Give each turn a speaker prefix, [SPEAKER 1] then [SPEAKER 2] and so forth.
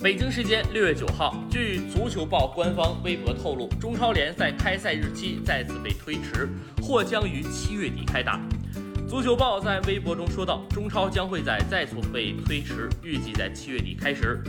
[SPEAKER 1] 北京时间六月九号，据足球报官方微博透露，中超联赛开赛日期再次被推迟，或将于七月底开打。足球报在微博中说道，中超将会在再次被推迟，预计在七月底开始。